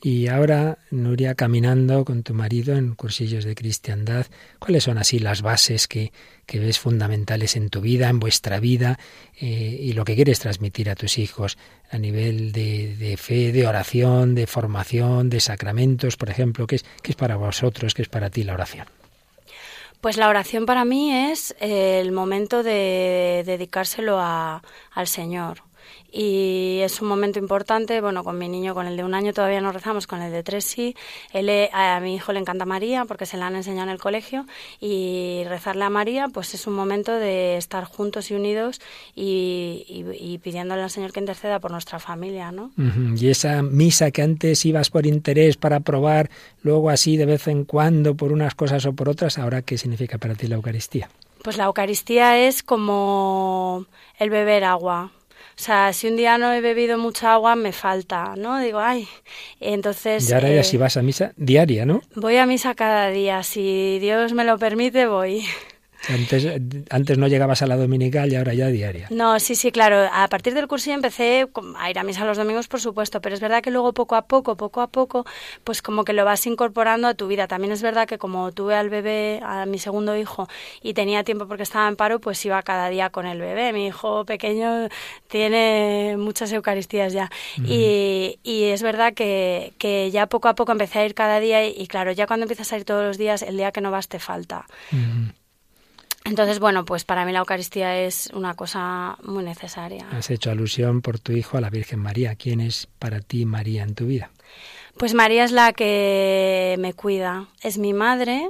Y ahora, Nuria, caminando con tu marido en cursillos de cristiandad, ¿cuáles son así las bases que, que ves fundamentales en tu vida, en vuestra vida, eh, y lo que quieres transmitir a tus hijos a nivel de, fe, de oración, de formación, de sacramentos, por ejemplo? ¿Qué es, es para vosotros, qué es para ti la oración? Pues la oración para mí es el momento de dedicárselo a, al Señor. Y es un momento importante, bueno, con mi niño, con el de un año todavía no rezamos, con el de tres sí. Él, le- a mi hijo le encanta María porque se la han enseñado en el colegio y rezarle a María pues es un momento de estar juntos y unidos y, y- y pidiéndole al Señor que interceda por nuestra familia, ¿no? Y esa misa que antes ibas por interés para probar, luego así de vez en cuando por unas cosas o por otras, ahora qué significa para ti la Eucaristía? Pues la Eucaristía es como el beber agua. O sea, si un día no he bebido mucha agua, me falta, ¿no? Digo, ay. Entonces. Y ahora ya eh, si vas a misa diaria, ¿no? Voy a misa cada día. Si Dios me lo permite, voy. Antes, antes no llegabas a la dominical y ahora ya diaria. No, sí, sí, claro. A partir del curso empecé a ir a misa los domingos, por supuesto, pero es verdad que luego poco a poco, poco a poco, pues como que lo vas incorporando a tu vida. También es verdad que como tuve al bebé, a mi segundo hijo, y tenía tiempo porque estaba en paro, pues iba cada día con el bebé. Mi hijo pequeño tiene muchas Eucaristías ya. y, y es verdad que, que ya poco a poco empecé a ir cada día y, y claro, ya cuando empiezas a ir todos los días, el día que no vas te falta. Mm, Entonces, bueno, pues para mí la Eucaristía es una cosa muy necesaria. Has hecho alusión por tu hijo a la Virgen María. ¿Quién es para ti María en tu vida? Pues María es la que me cuida, es mi madre,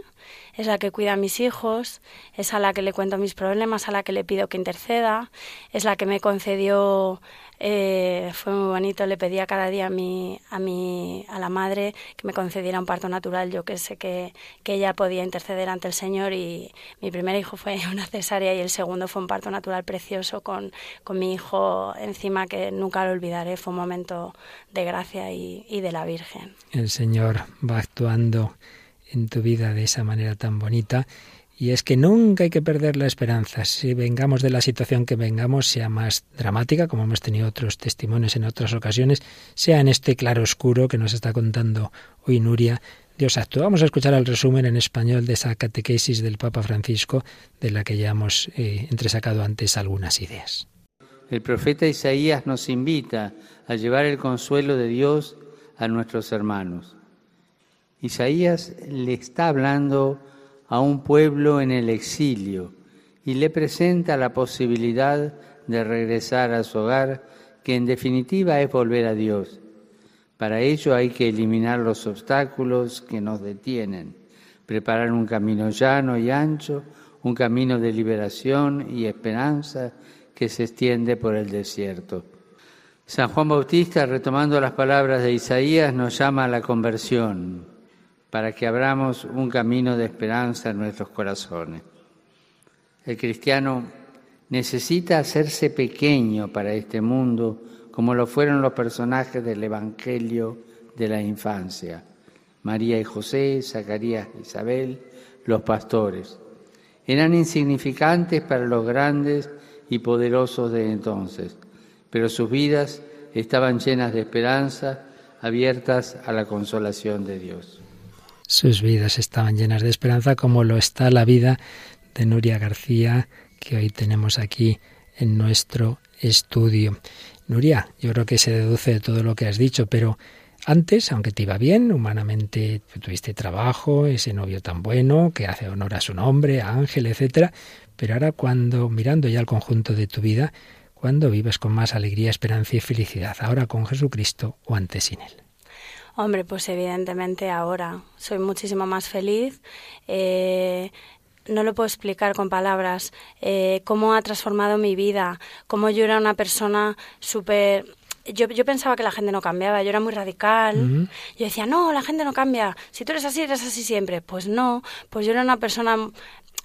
es la que cuida a mis hijos, es a la que le cuento mis problemas, a la que le pido que interceda, es la que me concedió, eh, fue muy bonito, le pedía cada día a mi, a mi, a la madre que me concediera un parto natural, yo que sé que, que ella podía interceder ante el Señor y mi primer hijo fue [laughs] una cesárea y el segundo fue un parto natural precioso con, con mi hijo encima que nunca lo olvidaré, fue un momento de gracia y, y de la Virgen. El Señor va actuando en tu vida de esa manera tan bonita. Y es que nunca hay que perder la esperanza. Si vengamos de la situación que vengamos, sea más dramática, como hemos tenido otros testimonios en otras ocasiones, sea en este claro oscuro que nos está contando hoy Nuria, Dios actúa. Vamos a escuchar el resumen en español de esa catequesis del Papa Francisco, de la que ya hemos eh, entresacado antes algunas ideas. El profeta Isaías nos invita a llevar el consuelo de Dios a nuestros hermanos. Isaías le está hablando a un pueblo en el exilio y le presenta la posibilidad de regresar a su hogar, que en definitiva es volver a Dios. Para ello hay que eliminar los obstáculos que nos detienen, preparar un camino llano y ancho, un camino de liberación y esperanza que se extiende por el desierto. San Juan Bautista, retomando las palabras de Isaías, nos llama a la conversión para que abramos un camino de esperanza en nuestros corazones. El cristiano necesita hacerse pequeño para este mundo, como lo fueron los personajes del Evangelio de la infancia, María y José, Zacarías e Isabel, los pastores. Eran insignificantes para los grandes y poderosos de entonces, pero sus vidas estaban llenas de esperanza, abiertas a la consolación de Dios. Sus vidas estaban llenas de esperanza, como lo está la vida de Nuria García, que hoy tenemos aquí en nuestro estudio. Nuria, yo creo que se deduce de todo lo que has dicho, pero antes, aunque te iba bien, humanamente tuviste trabajo, ese novio tan bueno, que hace honor a su nombre, a Ángel, etcétera, pero ahora cuando, mirando ya el conjunto de tu vida, cuando vives con más alegría, esperanza y felicidad, ahora con Jesucristo o antes sin Él. Hombre, pues evidentemente ahora soy muchísimo más feliz. Eh, no lo puedo explicar con palabras eh, cómo ha transformado mi vida, cómo yo era una persona súper... Yo, yo pensaba que la gente no cambiaba, yo era muy radical. Yo decía, no, la gente no cambia. Si tú eres así, eres así siempre. Pues no, pues yo era una persona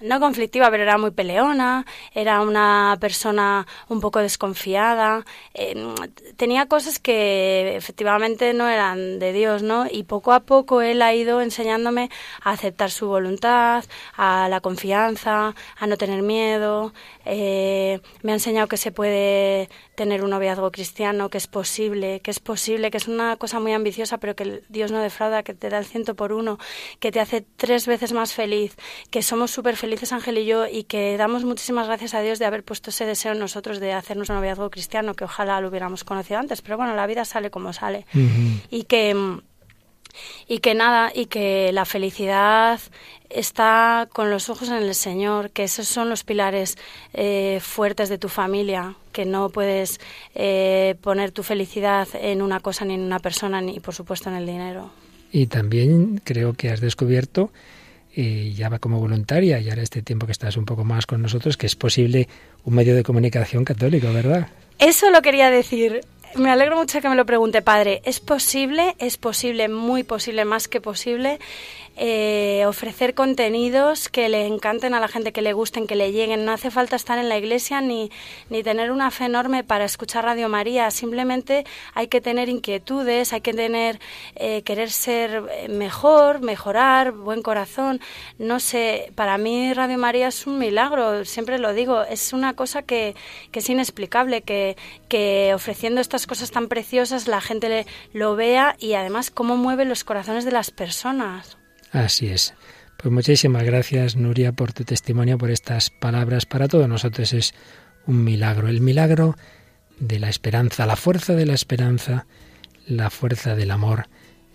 no conflictiva, pero era muy peleona, era una persona un poco desconfiada, eh, tenía cosas que efectivamente no eran de Dios, ¿no? Y poco a poco él ha ido enseñándome a aceptar su voluntad, a la confianza, a no tener miedo, eh, me ha enseñado que se puede tener un noviazgo cristiano, que es posible, que es posible, que es una cosa muy ambiciosa, pero que Dios no defrauda, que te da el ciento por uno, que te hace tres veces más feliz, que somos súper felices Ángel y yo y que damos muchísimas gracias a Dios de haber puesto ese deseo en nosotros de hacernos un noviazgo cristiano, que ojalá lo hubiéramos conocido antes, pero bueno, la vida sale como sale. Y que y que nada, y que la felicidad está con los ojos en el Señor, que esos son los pilares eh, fuertes de tu familia, que no puedes eh, poner tu felicidad en una cosa ni en una persona, ni por supuesto en el dinero. Y también creo que has descubierto, eh, ya va como voluntaria, y ahora este tiempo que estás un poco más con nosotros, que es posible un medio de comunicación católico, ¿verdad? Eso lo quería decir me alegro mucho que me lo pregunte, padre. ¿Es posible? Es posible, muy posible, más que posible, eh, ofrecer contenidos que le encanten a la gente, que le gusten, que le lleguen. No hace falta estar en la iglesia ni, ni tener una fe enorme para escuchar Radio María. Simplemente hay que tener inquietudes, hay que tener, eh, querer ser mejor, mejorar, buen corazón. No sé, para mí Radio María es un milagro, siempre lo digo. Es una cosa que, que es inexplicable, que, que ofreciendo estas cosas tan preciosas la gente le, lo vea y además cómo mueve los corazones de las personas. Así es. Pues muchísimas gracias, Nuria, por tu testimonio, por estas palabras. Para todos nosotros es un milagro, el milagro de la esperanza, la fuerza de la esperanza, la fuerza del amor.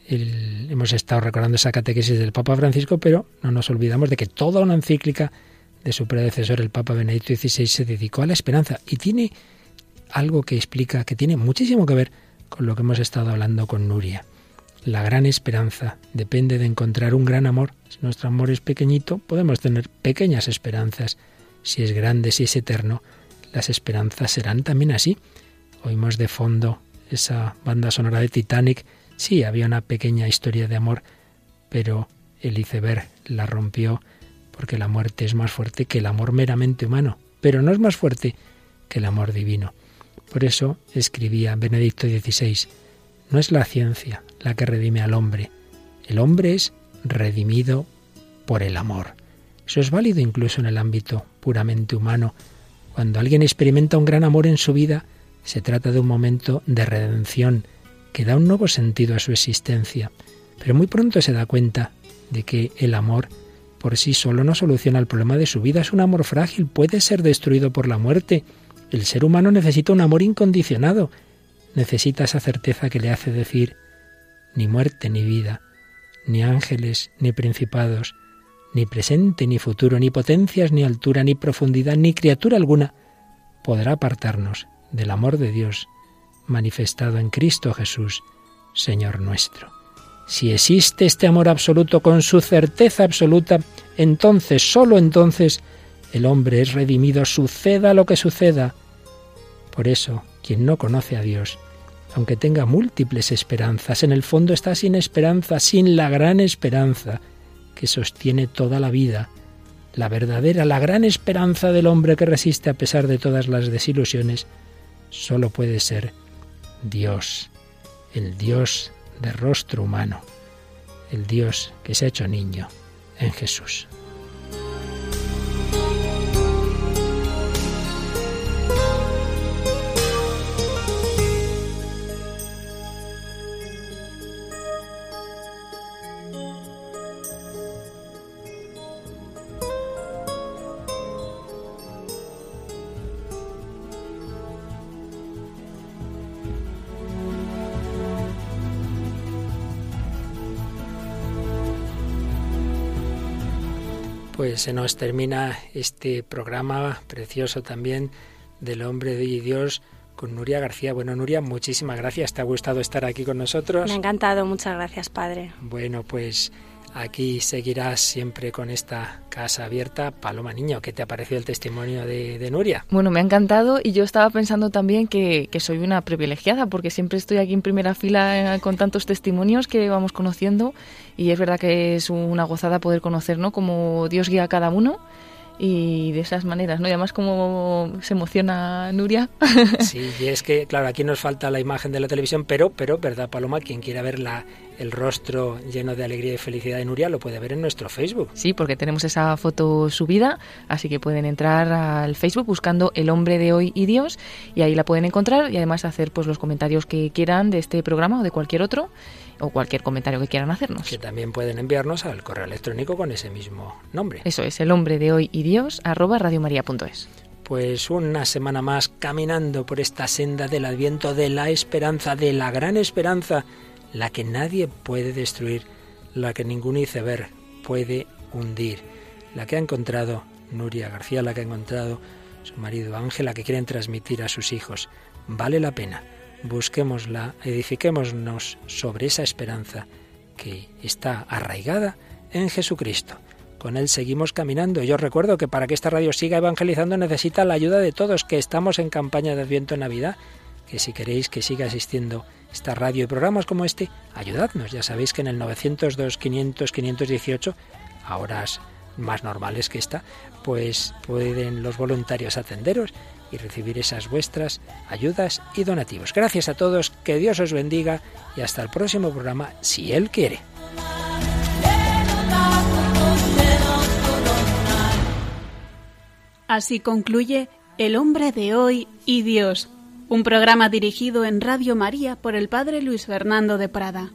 hemos estado recordando esa catequesis del Papa Francisco, pero no nos olvidamos de que toda una encíclica de su predecesor, el Papa Benedicto XVI, se dedicó a la esperanza y tiene algo que explica que tiene muchísimo que ver con lo que hemos estado hablando con Nuria. La gran esperanza depende de encontrar un gran amor. Si nuestro amor es pequeñito, podemos tener pequeñas esperanzas. Si es grande, si es eterno, las esperanzas serán también así. Oímos de fondo esa banda sonora de Titanic. Sí, había una pequeña historia de amor, pero el iceberg la rompió porque la muerte es más fuerte que el amor meramente humano, pero no es más fuerte que el amor divino. Por eso escribía Benedicto XVI, no es la ciencia la que redime al hombre, el hombre es redimido por el amor. Eso es válido incluso en el ámbito puramente humano. Cuando alguien experimenta un gran amor en su vida, se trata de un momento de redención que da un nuevo sentido a su existencia. Pero muy pronto se da cuenta de que el amor por sí solo no soluciona el problema de su vida. Es un amor frágil, puede ser destruido por la muerte el ser humano necesita un amor incondicionado, necesita esa certeza que le hace decir ni muerte ni vida, ni ángeles ni principados, ni presente ni futuro, ni potencias ni altura, ni profundidad, ni criatura alguna podrá apartarnos del amor de Dios manifestado en Cristo Jesús, Señor nuestro. Si existe este amor absoluto con su certeza absoluta, entonces, sólo entonces, el hombre es redimido, suceda lo que suceda, por eso, quien no conoce a Dios, aunque tenga múltiples esperanzas, en el fondo está sin esperanza, sin la gran esperanza que sostiene toda la vida, la verdadera, la gran esperanza del hombre que resiste a pesar de todas las desilusiones, solo puede ser Dios, el Dios de rostro humano, el Dios que se ha hecho niño en Jesús. Pues se nos termina este programa precioso también del hombre de Dios con Nuria García. Bueno, Nuria, muchísimas gracias. ¿Te ha gustado estar aquí con nosotros? Me ha encantado, muchas gracias, padre. Bueno, pues Aquí seguirás siempre con esta casa abierta. Paloma Niño, ¿qué te ha parecido el testimonio de, Nuria? Bueno, me ha encantado y yo estaba pensando también que, soy una privilegiada porque siempre estoy aquí en primera fila eh, con tantos testimonios que vamos conociendo y es verdad que es una gozada poder conocer ¿no? cómo Dios guía a cada uno y de esas maneras, ¿no? Y además como se emociona Nuria. [laughs] Sí, y es que, claro, aquí nos falta la imagen de la televisión, pero, pero, ¿verdad, Paloma? Quien quiera ver la, el rostro lleno de alegría y felicidad de Nuria lo puede ver en nuestro Facebook. Sí, porque tenemos esa foto subida, así que pueden entrar al Facebook buscando El hombre de hoy y Dios, y ahí la pueden encontrar y además hacer pues los comentarios que quieran de este programa o de cualquier otro o cualquier comentario que quieran hacernos. Que también pueden enviarnos al correo electrónico con ese mismo nombre. Eso es, el hombre de hoy y Dios, arroba radiomaria.es. Pues una semana más caminando por esta senda del adviento de la esperanza, de la gran esperanza, la que nadie puede destruir, la que ningún iceberg puede hundir, la que ha encontrado Nuria García, la que ha encontrado su marido Ángela, que quieren transmitir a sus hijos. Vale la pena busquémosla, edifiquémonos sobre esa esperanza que está arraigada en Jesucristo. Con Él seguimos caminando. Yo recuerdo que para que esta radio siga evangelizando necesita la ayuda de todos, que estamos en campaña de Adviento en Navidad, que si queréis que siga asistiendo esta radio y programas como este, ayudadnos. Ya sabéis que en el 902 500 518, a horas más normales que esta, pues pueden los voluntarios atenderos y recibir esas vuestras ayudas y donativos. Gracias a todos, que Dios os bendiga y hasta el próximo programa, si Él quiere. Así concluye El hombre de hoy y Dios, un programa dirigido en Radio María por el Padre Luis Fernando de Prada.